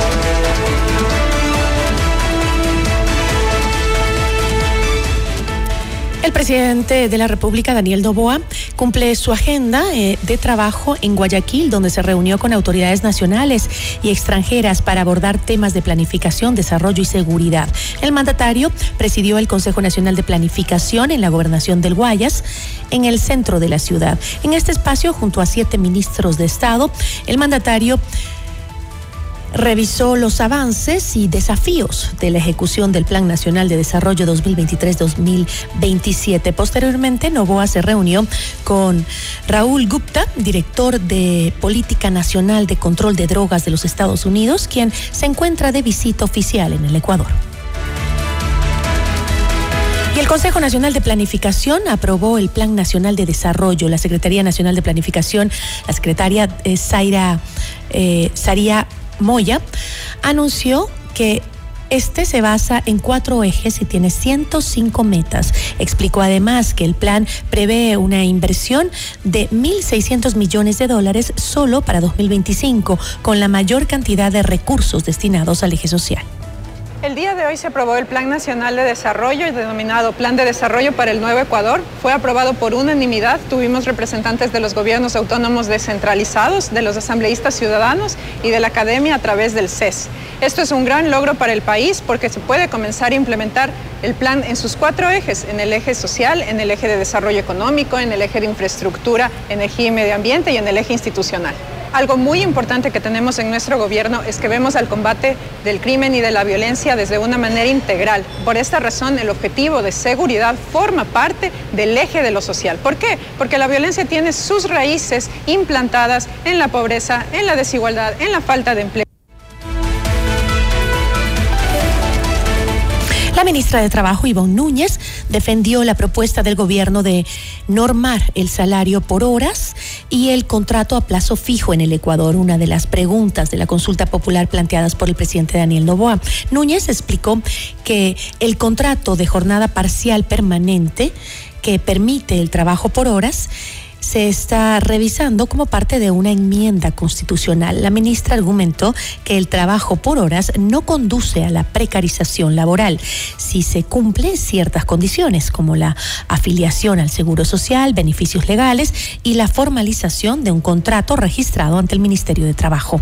El presidente de la República, Daniel Doboa, cumple su agenda eh, de trabajo en Guayaquil, donde se reunió con autoridades nacionales y extranjeras para abordar temas de planificación, desarrollo y seguridad. El mandatario presidió el Consejo Nacional de Planificación en la gobernación del Guayas, en el centro de la ciudad. En este espacio, junto a siete ministros de Estado, el mandatario revisó los avances y desafíos de la ejecución del Plan Nacional de Desarrollo 2023-2027. Posteriormente, Novoa se reunió con Raúl Gupta, director de Política Nacional de Control de Drogas de los Estados Unidos, quien se encuentra de visita oficial en el Ecuador. Y el Consejo Nacional de Planificación aprobó el Plan Nacional de Desarrollo. La Secretaría Nacional de Planificación, la secretaria Zaira, eh, Saria Moya, anunció que Este se basa en cuatro ejes y tiene 105 metas. Explicó además que el plan prevé una inversión de 1.600 millones de dólares solo para 2025, con la mayor cantidad de recursos destinados al eje social. El día de hoy se aprobó el Plan Nacional de Desarrollo, denominado Plan de Desarrollo para el Nuevo Ecuador. Fue aprobado por unanimidad. Tuvimos representantes de los gobiernos autónomos descentralizados, de los asambleístas ciudadanos y de la academia a través del CES. Esto es un gran logro para el país porque se puede comenzar a implementar el plan en sus cuatro ejes, en el eje social, en el eje de desarrollo económico, en el eje de infraestructura, energía y medio ambiente y en el eje institucional. Algo muy importante que tenemos en nuestro gobierno es que vemos al combate del crimen y de la violencia desde una manera integral. Por esta razón, el objetivo de seguridad forma parte del eje de lo social. ¿Por qué? Porque la violencia tiene sus raíces implantadas en la pobreza, en la desigualdad, en la falta de empleo. La ministra de Trabajo, Ivonne Núñez, defendió la propuesta del gobierno de normar el salario por horas y el contrato a plazo fijo en el Ecuador, una de las preguntas de la consulta popular planteadas por el presidente Daniel Novoa. Núñez explicó que el contrato de jornada parcial permanente que permite el trabajo por horas se está revisando como parte de una enmienda constitucional. La ministra argumentó que el trabajo por horas no conduce a la precarización laboral si se cumplen ciertas condiciones como la afiliación al Seguro Social, beneficios legales y la formalización de un contrato registrado ante el Ministerio de Trabajo.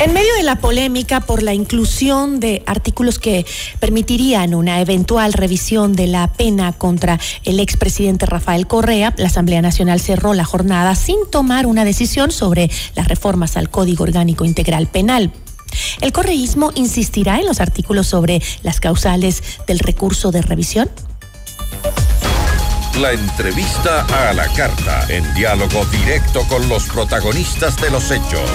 En medio de la polémica por la inclusión de artículos que permitirían una eventual revisión de la pena contra el expresidente Rafael Correa, la Asamblea Nacional cerró la jornada sin tomar una decisión sobre las reformas al Código Orgánico Integral Penal. ¿El correísmo insistirá en los artículos sobre las causales del recurso de revisión? La entrevista a la carta, en diálogo directo con los protagonistas de los hechos.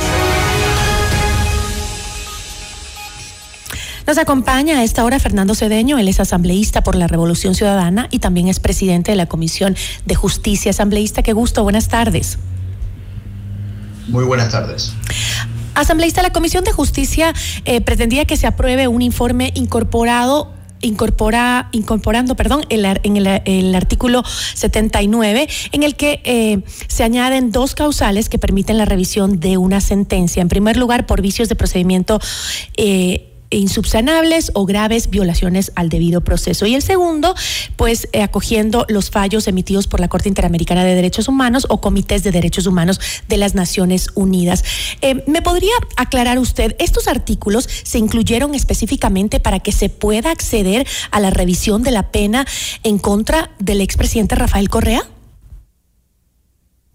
Nos acompaña a esta hora Fernando Cedeño, él es asambleísta por la Revolución Ciudadana y también es presidente de la Comisión de Justicia Asambleísta. Qué gusto, buenas tardes. Muy buenas tardes. Asambleísta, la Comisión de Justicia eh, pretendía que se apruebe un informe incorporado incorpora, incorporando perdón, el, en el, artículo 79, en el que eh, se añaden dos causales que permiten la revisión de una sentencia. En primer lugar, por vicios de procedimiento. Eh, insubsanables o graves violaciones al debido proceso. Y el segundo, pues eh, acogiendo los fallos emitidos por la Corte Interamericana de Derechos Humanos o comités de derechos humanos de las Naciones Unidas. Eh, ¿Me podría aclarar usted, estos artículos se incluyeron específicamente para que se pueda acceder a la revisión de la pena en contra del expresidente Rafael Correa?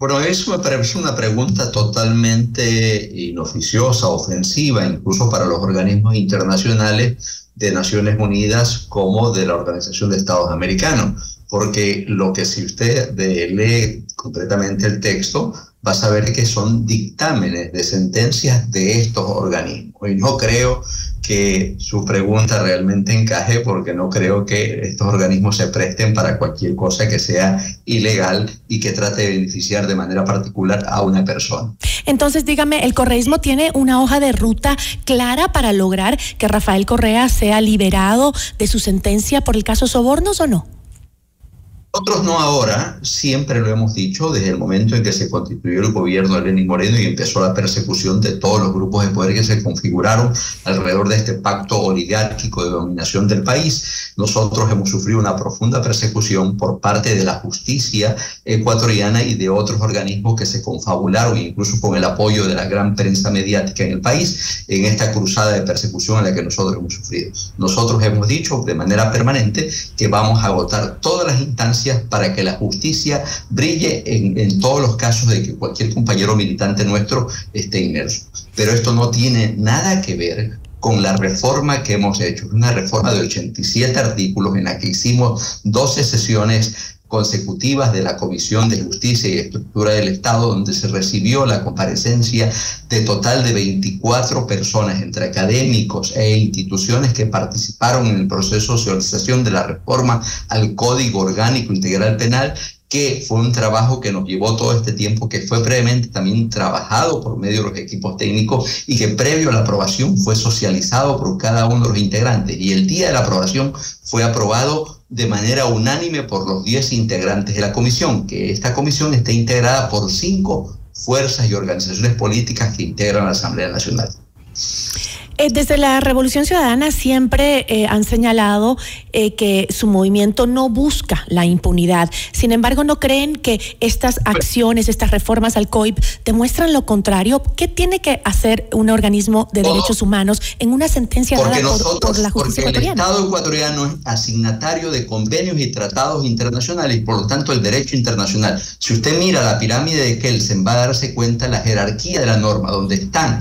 Bueno, eso me parece una pregunta totalmente inoficiosa, ofensiva, incluso para los organismos internacionales de Naciones Unidas como de la Organización de Estados Americanos, porque lo que si usted lee completamente el texto, va a saber que son dictámenes de sentencias de estos organismos. Y no creo que su pregunta realmente encaje porque no creo que estos organismos se presten para cualquier cosa que sea ilegal y que trate de beneficiar de manera particular a una persona. Entonces, dígame, ¿el correísmo tiene una hoja de ruta clara para lograr que Rafael Correa sea liberado de su sentencia por el caso Sobornos o no? Nosotros no ahora, siempre lo hemos dicho desde el momento en que se constituyó el gobierno de Lenín Moreno y empezó la persecución de todos los grupos de poder que se configuraron alrededor de este pacto oligárquico de dominación del país. Nosotros hemos sufrido una profunda persecución por parte de la justicia ecuatoriana y de otros organismos que se confabularon, incluso con el apoyo de la gran prensa mediática en el país, en esta cruzada de persecución en la que nosotros hemos sufrido. Nosotros hemos dicho de manera permanente que vamos a agotar todas las instancias para que la justicia brille en, todos los casos de que cualquier compañero militante nuestro esté inmerso. Pero esto no tiene nada que ver con la reforma que hemos hecho. Una reforma de 87 artículos en la que hicimos 12 sesiones consecutivas de la Comisión de Justicia y Estructura del Estado, donde se recibió la comparecencia de total de 24 personas, entre académicos e instituciones que participaron en el proceso de socialización de la reforma al Código Orgánico Integral Penal que fue un trabajo que nos llevó todo este tiempo, que fue previamente también trabajado por medio de los equipos técnicos y que previo a la aprobación fue socializado por cada uno de los integrantes. Y el día de la aprobación fue aprobado de manera unánime por los 10 integrantes de la comisión, que esta comisión está integrada por cinco fuerzas y organizaciones políticas que integran la Asamblea Nacional. Eh, desde la Revolución Ciudadana siempre eh, han señalado eh, que su movimiento no busca la impunidad. Sin embargo, ¿no creen que estas acciones, estas reformas al COIP demuestran lo contrario? ¿Qué tiene que hacer un organismo de derechos humanos en una sentencia dada por, la justicia porque el Estado ecuatoriano es asignatario de convenios y tratados internacionales y por lo tanto el derecho internacional. Si usted mira la pirámide de Kelsen va a darse cuenta la jerarquía de la norma, donde están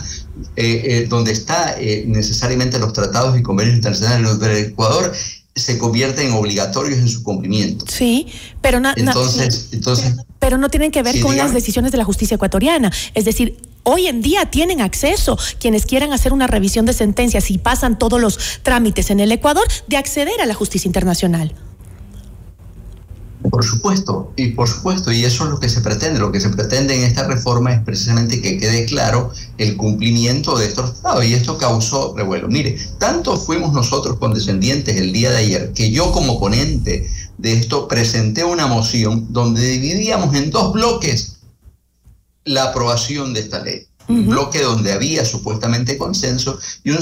eh, eh, donde está eh, necesariamente los tratados y convenios internacionales del Ecuador, se convierten en obligatorios en su cumplimiento. Sí, pero no, entonces, entonces, pero no tienen que ver con las decisiones de la justicia ecuatoriana. Es decir, Hoy en día tienen acceso quienes quieran hacer una revisión de sentencias y pasan todos los trámites en el Ecuador de acceder a la justicia internacional. Por supuesto, y por supuesto, y eso es lo que se pretende. Lo que se pretende en esta reforma es precisamente que quede claro el cumplimiento de estos tratados, y esto causó revuelo. Mire, tanto fuimos nosotros condescendientes el día de ayer que yo como ponente de esto presenté una moción donde dividíamos en dos bloques la aprobación de esta ley un bloque donde había supuestamente consenso y un,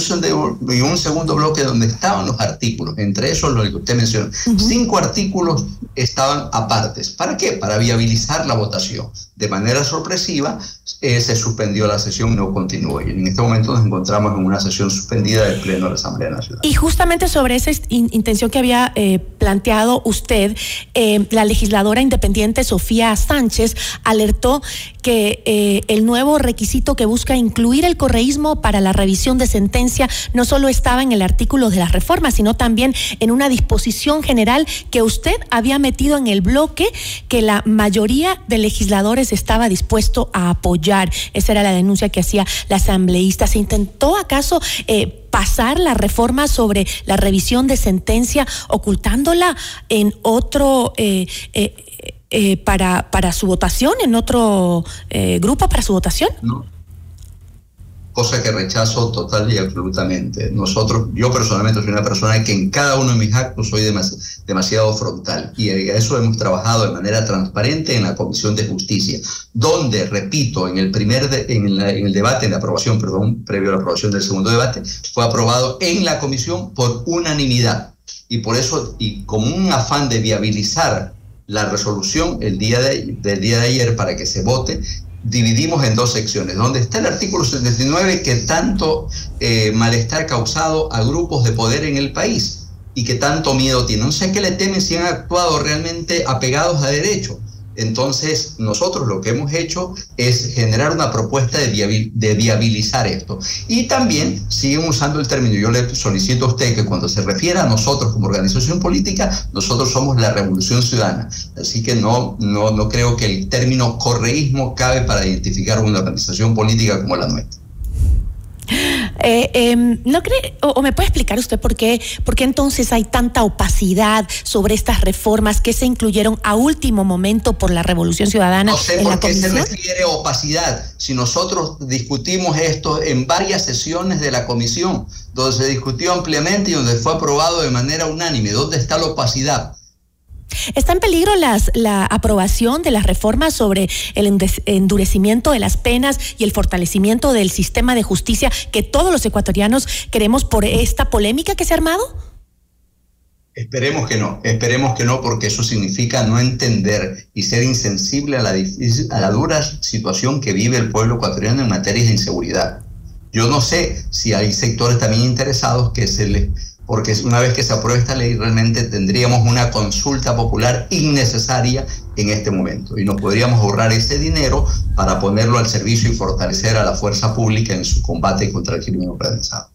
y un segundo bloque donde estaban los artículos, entre esos lo que usted mencionó. Cinco artículos estaban apartes. ¿Para qué? Para viabilizar la votación. De manera sorpresiva, eh, se suspendió la sesión y no continuó. Y en este momento nos encontramos en una sesión suspendida del Pleno de la Asamblea Nacional. Y justamente sobre esa intención que había eh, planteado usted, eh, la legisladora independiente Sofía Sánchez alertó que el nuevo requisito que busca incluir el correísmo para la revisión de sentencia no solo estaba en el artículo de la reforma, sino también en una disposición general que usted había metido en el bloque que la mayoría de legisladores estaba dispuesto a apoyar. Esa era la denuncia que hacía la asambleísta. ¿Se intentó acaso... Eh, pasar la reforma sobre la revisión de sentencia ocultándola en otro eh, eh, para, para su votación, en otro grupo para su votación? No cosa que rechazo total y absolutamente. Nosotros, yo personalmente soy una persona que en cada uno de mis actos soy demasiado frontal y a eso hemos trabajado de manera transparente en la Comisión de Justicia, donde, repito, en el primer en, el debate, en la aprobación, perdón, previo a la aprobación del segundo debate, fue aprobado en la comisión por unanimidad. Y por eso, y como un afán de viabilizar la resolución el día de, del día de ayer para que se vote, dividimos en dos secciones, donde está el artículo 79 que tanto eh, malestar causado a grupos de poder en el país y que tanto miedo tienen. No sé qué le temen si han actuado realmente apegados a derecho. Entonces, nosotros lo que hemos hecho es generar una propuesta de, viabilizar esto. Y también siguen usando el término, yo le solicito a usted que cuando se refiera a nosotros como organización política, nosotros somos la revolución ciudadana. Así que no, no, no creo que el término correísmo cabe para identificar una organización política como la nuestra. Eh, em, ¿No cree, o, me puede explicar usted por qué, por qué entonces hay tanta opacidad sobre estas reformas que se incluyeron a último momento por la Revolución Ciudadana? No sé por qué se refiere opacidad. Si nosotros discutimos esto en varias sesiones de la comisión, donde se discutió ampliamente y donde fue aprobado de manera unánime, ¿dónde está la opacidad? ¿Está en peligro la aprobación de las reformas sobre el endurecimiento de las penas y el fortalecimiento del sistema de justicia que todos los ecuatorianos queremos por esta polémica que se ha armado? Esperemos que no, esperemos que no, porque eso significa no entender y ser insensible a la, a la dura situación que vive el pueblo ecuatoriano en materia de inseguridad. Yo no sé si hay sectores también interesados que se les porque una vez que se apruebe esta ley realmente tendríamos una consulta popular innecesaria en este momento y nos podríamos ahorrar ese dinero para ponerlo al servicio y fortalecer a la fuerza pública en su combate contra el crimen organizado.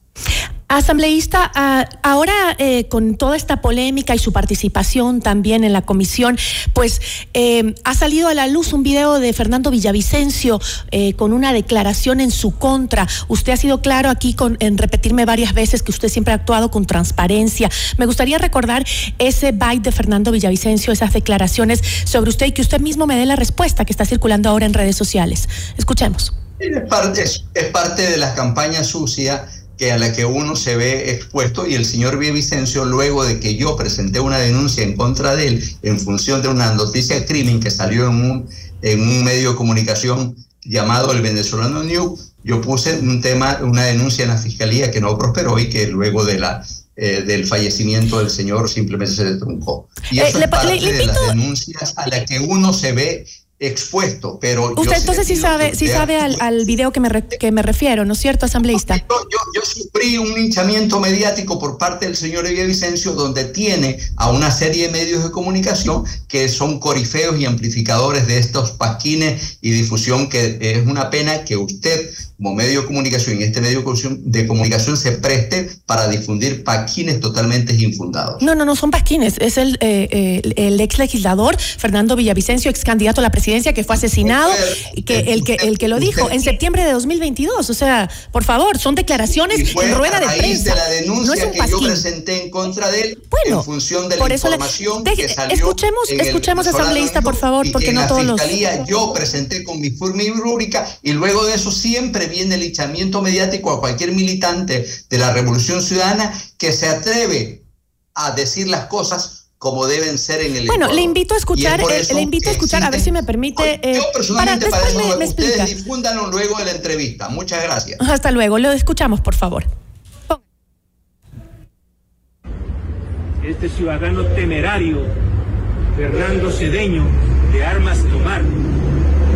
Asambleísta, ah, ahora eh, con toda esta polémica y su participación también en la comisión, pues eh, ha salido a la luz un video de Fernando Villavicencio eh, con una declaración en su contra. Usted ha sido claro aquí con, en repetirme varias veces que usted siempre ha actuado con transparencia. Me gustaría recordar ese byte de Fernando Villavicencio, esas declaraciones sobre usted y que usted mismo me dé la respuesta que está circulando ahora en redes sociales. Escuchemos. Es parte, es parte de las campañas sucias que a la que uno se ve expuesto y el señor Villavicencio, luego de que yo presenté una denuncia en contra de él en función de una noticia de crimen que salió en un, en un medio de comunicación llamado el Venezolano News, yo puse un tema, una denuncia en la fiscalía que no prosperó y que luego de la eh, del fallecimiento del señor simplemente se destruncó. Y eh, eso es parte de las denuncias a las que uno se ve expuesto, pero... Usted entonces sí sabe, sí sabe al, al, video que me, que me refiero, ¿no es cierto, asambleísta? Yo, yo, yo, sufrí un hinchamiento mediático por parte del señor Vicencio, donde tiene a una serie de medios de comunicación que son corifeos y amplificadores de estos pasquines y difusión, que es una pena que usted como medio de comunicación y este medio de comunicación se preste para difundir pasquines totalmente infundados. No, no, no son pasquines, es el, eh, el, ex legislador Fernando Villavicencio, ex candidato a la presidencia que fue asesinado, y que el que el que lo dijo en septiembre de 2022, o sea, por favor, son declaraciones en rueda de prensa. de la denuncia que yo presenté en contra de él bueno, en función de la información que salió escuchemos, escuchemos asambleísta, por favor, porque no todos los yo presenté con mi rúbrica y luego de eso siempre viene el linchamiento mediático a cualquier militante de la Revolución Ciudadana que se atreve a decir las cosas como deben ser en el Bueno, le invito a escuchar, eh, le invito a escuchar, a ver si me permite. Eh, yo personalmente para, eso me, me ustedes difúndanlo luego de la entrevista. Muchas gracias. [LAUGHS] Hasta luego, lo escuchamos, por favor. Este ciudadano temerario, Fernando Cedeño, de armas tomar,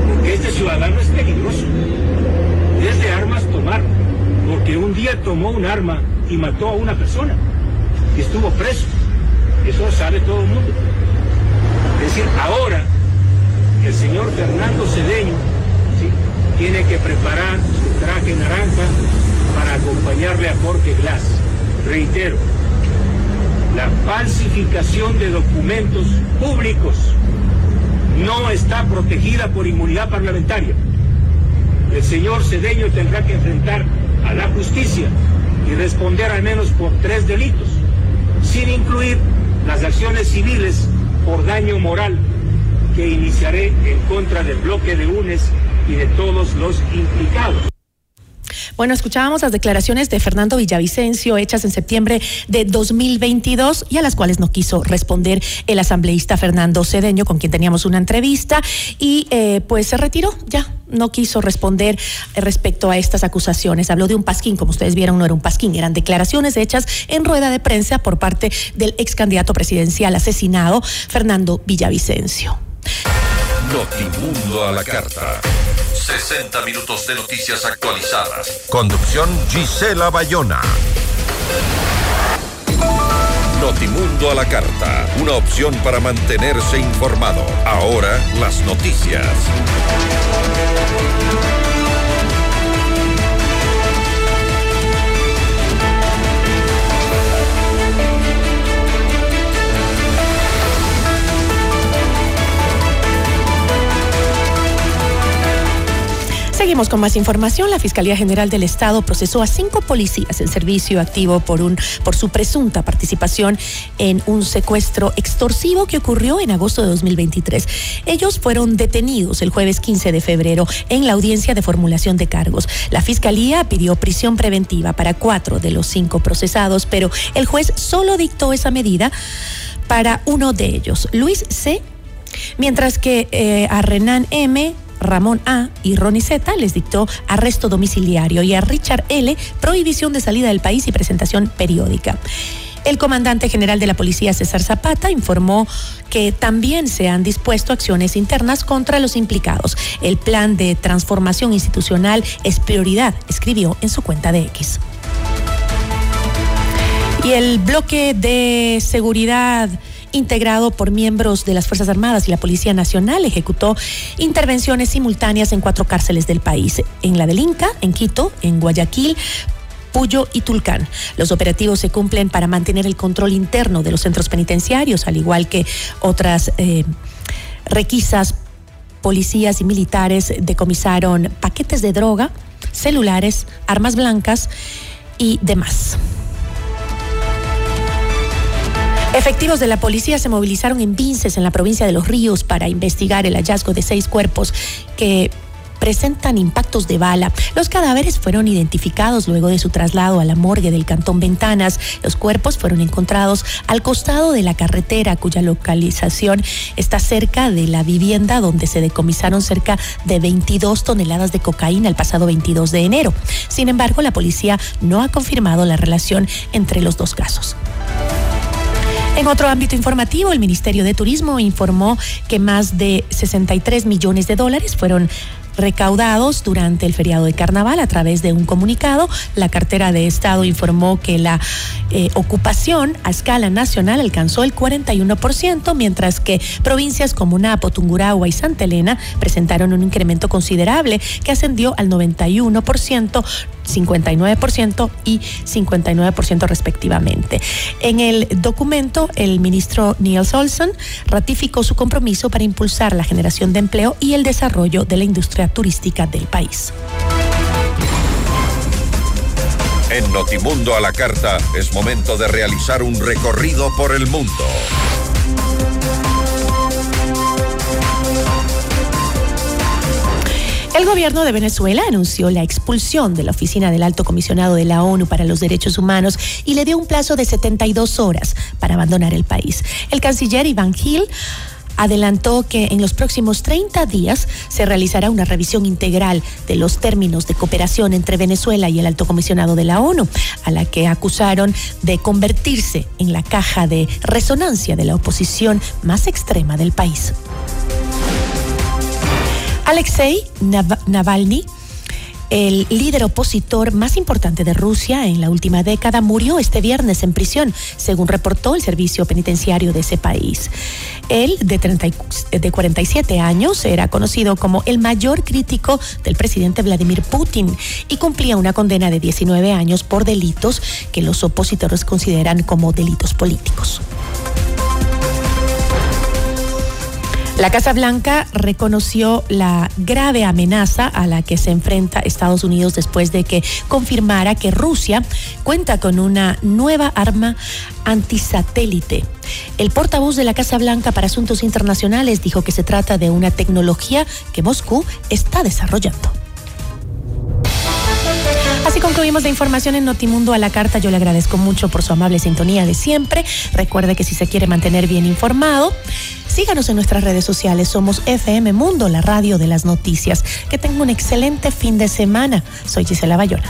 porque este ciudadano es peligroso es de armas tomar, porque un día tomó un arma y mató a una persona y estuvo preso. Eso lo sabe todo el mundo. Es decir, ahora el señor Fernando Cedeño tiene que preparar su traje naranja para acompañarle a Jorge Glass. Reitero, la falsificación de documentos públicos no está protegida por inmunidad parlamentaria el señor Cedeño tendrá que enfrentar a la justicia y responder al menos por tres delitos, sin incluir las acciones civiles por daño moral que iniciaré en contra del bloque de UNES y de todos los implicados. Bueno, escuchábamos las declaraciones de Fernando Villavicencio hechas en septiembre de 2022 y a las cuales no quiso responder el asambleísta Fernando Cedeño, con quien teníamos una entrevista, y eh, pues se retiró ya. No quiso responder respecto a estas acusaciones. Habló de un pasquín, como ustedes vieron, no era un pasquín, eran declaraciones hechas en rueda de prensa por parte del ex candidato presidencial asesinado, Fernando Villavicencio. Notimundo a la carta. 60 minutos de noticias actualizadas. Conducción Gisela Bayona. Notimundo a la carta. Una opción para mantenerse informado. Ahora las noticias. Con más información. La Fiscalía General del Estado procesó a cinco policías en servicio activo por, un, por su presunta participación en un secuestro extorsivo que ocurrió en agosto de 2023. Ellos fueron detenidos el jueves 15 de febrero en la audiencia de formulación de cargos. La Fiscalía pidió prisión preventiva para cuatro de los cinco procesados, pero el juez solo dictó esa medida para uno de ellos, Luis C., mientras que eh, a Renan M., Ramón A. y Ronnie Z les dictó arresto domiciliario y a Richard L. prohibición de salida del país y presentación periódica. El comandante general de la policía, César Zapata, informó que también se han dispuesto acciones internas contra los implicados. El plan de transformación institucional es prioridad, escribió en su cuenta de X. Y el bloque de seguridad integrado por miembros de las Fuerzas Armadas y la Policía Nacional, ejecutó intervenciones simultáneas en cuatro cárceles del país, en la del Inca, en Quito, en Guayaquil, Puyo y Tulcán. Los operativos se cumplen para mantener el control interno de los centros penitenciarios, al igual que otras eh, requisas. Policías y militares decomisaron paquetes de droga, celulares, armas blancas y demás. Efectivos de la policía se movilizaron en Vinces, en la provincia de Los Ríos, para investigar el hallazgo de seis cuerpos que presentan impactos de bala. Los cadáveres fueron identificados luego de su traslado a la morgue del Cantón Ventanas. Los cuerpos fueron encontrados al costado de la carretera, cuya localización está cerca de la vivienda donde se decomisaron cerca de 22 toneladas de cocaína el pasado 22 de enero. Sin embargo, la policía no ha confirmado la relación entre los dos casos. En otro ámbito informativo, el Ministerio de Turismo informó que más de 63 millones de dólares fueron recaudados durante el feriado de carnaval a través de un comunicado. La cartera de Estado informó que la eh, ocupación a escala nacional alcanzó el 41%, mientras que provincias como Napo, Tungurahua y Santa Elena presentaron un incremento considerable que ascendió al 91%, 59% y 59% respectivamente. En el documento, el ministro Niels Olson ratificó su compromiso para impulsar la generación de empleo y el desarrollo de la industria turística del país. En Notimundo a la Carta es momento de realizar un recorrido por el mundo. El gobierno de Venezuela anunció la expulsión de la oficina del alto comisionado de la ONU para los Derechos Humanos y le dio un plazo de 72 horas para abandonar el país. El canciller Iván Gil adelantó que en los próximos 30 días se realizará una revisión integral de los términos de cooperación entre Venezuela y el alto comisionado de la ONU, a la que acusaron de convertirse en la caja de resonancia de la oposición más extrema del país. Alexei Navalny, el líder opositor más importante de Rusia en la última década, murió este viernes en prisión, según reportó el servicio penitenciario de ese país. Él, de, 30, de 47 años, era conocido como el mayor crítico del presidente Vladimir Putin y cumplía una condena de 19 años por delitos que los opositores consideran como delitos políticos. La Casa Blanca reconoció la grave amenaza a la que se enfrenta Estados Unidos después de que confirmara que Rusia cuenta con una nueva arma antisatélite. El portavoz de la Casa Blanca para Asuntos Internacionales dijo que se trata de una tecnología que Moscú está desarrollando. Así concluimos la información en Notimundo a la carta. Yo le agradezco mucho por su amable sintonía de siempre. Recuerde que si se quiere mantener bien informado, síganos en nuestras redes sociales. Somos FM Mundo, la radio de las noticias. Que tenga un excelente fin de semana. Soy Gisela Bayona.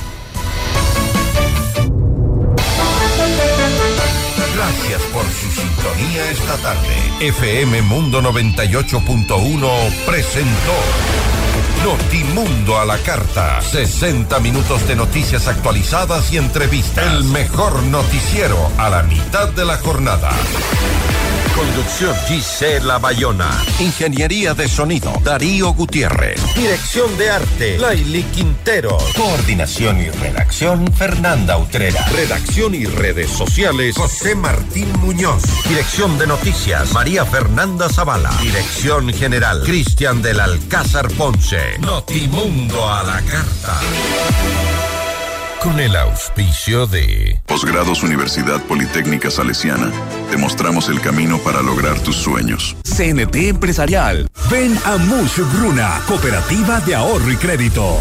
Gracias por su sintonía esta tarde. FM Mundo 98.1 presentó Notimundo a la carta. 60 minutos de noticias actualizadas y entrevistas. El mejor noticiero a la mitad de la jornada. Conducción Gisela Bayona. Ingeniería de sonido Darío Gutiérrez. Dirección de arte Laili Quintero. Coordinación y redacción Fernanda Utrera. Redacción y redes sociales José Martín Muñoz. Dirección de noticias María Fernanda Zavala. Dirección general Cristian del Alcázar Ponce. Notimundo a la carta. Con el auspicio de Posgrados Universidad Politécnica Salesiana. Te mostramos el camino para lograr tus sueños. CNT Empresarial. Ven a Mush Bruna, Cooperativa de Ahorro y Crédito.